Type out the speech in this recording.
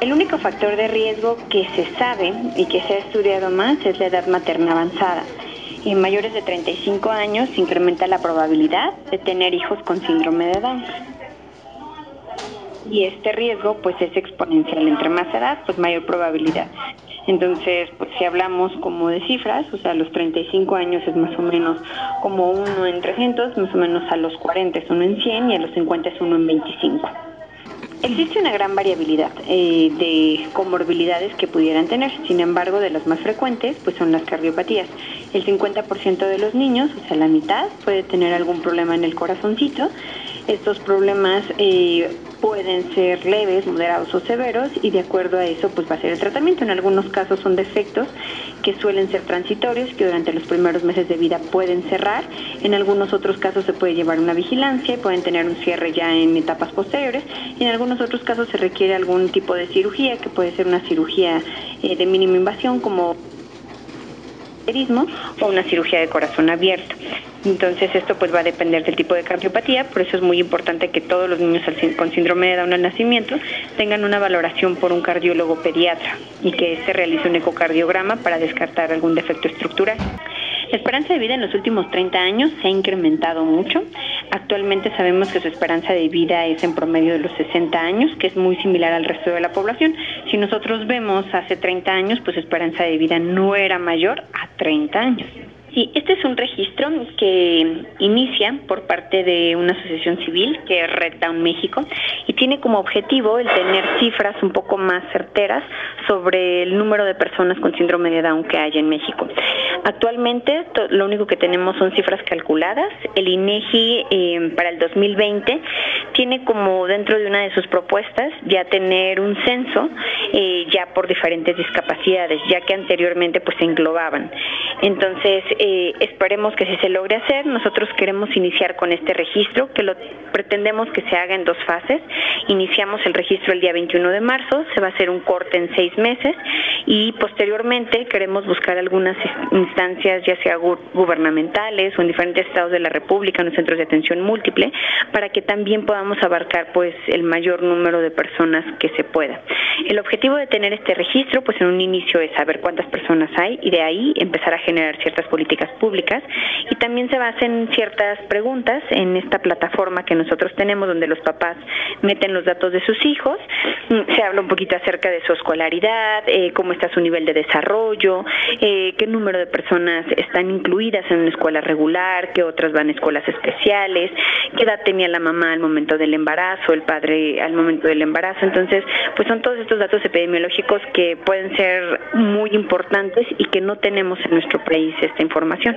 El único factor de riesgo que se sabe y que se ha estudiado más es la edad materna avanzada. En mayores de 35 años se incrementa la probabilidad de tener hijos con síndrome de Down. Y este riesgo pues es exponencial. Entre más edad, pues mayor probabilidad. Entonces, pues si hablamos como de cifras, o sea, a los 35 años es más o menos como uno en 300, más o menos a los 40 es uno en 100 y a los 50 es uno en 25. Existe una gran variabilidad eh, de comorbilidades que pudieran tener, sin embargo, de las más frecuentes pues son las cardiopatías. El 50% de los niños, o sea, la mitad, puede tener algún problema en el corazoncito. Estos problemas eh, pueden ser leves, moderados o severos y de acuerdo a eso pues va a ser el tratamiento. En algunos casos son defectos que suelen ser transitorios, que durante los primeros meses de vida pueden cerrar. En algunos otros casos se puede llevar una vigilancia y pueden tener un cierre ya en etapas posteriores. Y en algunos otros casos se requiere algún tipo de cirugía, que puede ser una cirugía eh, de mínima invasión como o una cirugía de corazón abierto. Entonces esto pues va a depender del tipo de cardiopatía, por eso es muy importante que todos los niños con síndrome de Down al nacimiento tengan una valoración por un cardiólogo pediatra y que éste realice un ecocardiograma para descartar algún defecto estructural. La esperanza de vida en los últimos 30 años se ha incrementado mucho. Actualmente sabemos que su esperanza de vida es en promedio de los 60 años, que es muy similar al resto de la población. Si nosotros vemos hace 30 años, pues su esperanza de vida no era mayor 30 años. Sí, este es un registro que inicia por parte de una asociación civil que es Red Down México y tiene como objetivo el tener cifras un poco más certeras sobre el número de personas con síndrome de Down que hay en México. Actualmente lo único que tenemos son cifras calculadas. El INEGI eh, para el 2020 tiene como dentro de una de sus propuestas ya tener un censo eh, ya por diferentes discapacidades, ya que anteriormente pues se englobaban. Entonces, eh, esperemos que si se logre hacer, nosotros queremos iniciar con este registro, que lo pretendemos que se haga en dos fases. Iniciamos el registro el día 21 de marzo, se va a hacer un corte en seis meses y posteriormente queremos buscar algunas instancias, ya sea gubernamentales o en diferentes estados de la República, en los centros de atención múltiple, para que también podamos abarcar pues el mayor número de personas que se pueda. El objetivo de tener este registro, pues en un inicio es saber cuántas personas hay y de ahí empezar a generar ciertas políticas públicas y también se basa en ciertas preguntas en esta plataforma que nosotros tenemos donde los papás meten los datos de sus hijos, mm, se habla un poquito acerca de su escolaridad, eh, cómo está su nivel de desarrollo, eh, qué número de personas están incluidas en una escuela regular, qué otras van a escuelas especiales, qué edad tenía la mamá al momento del embarazo, el padre al momento del embarazo. Entonces, pues son todos estos datos epidemiológicos que pueden ser muy importantes y que no tenemos en nuestro país esta información.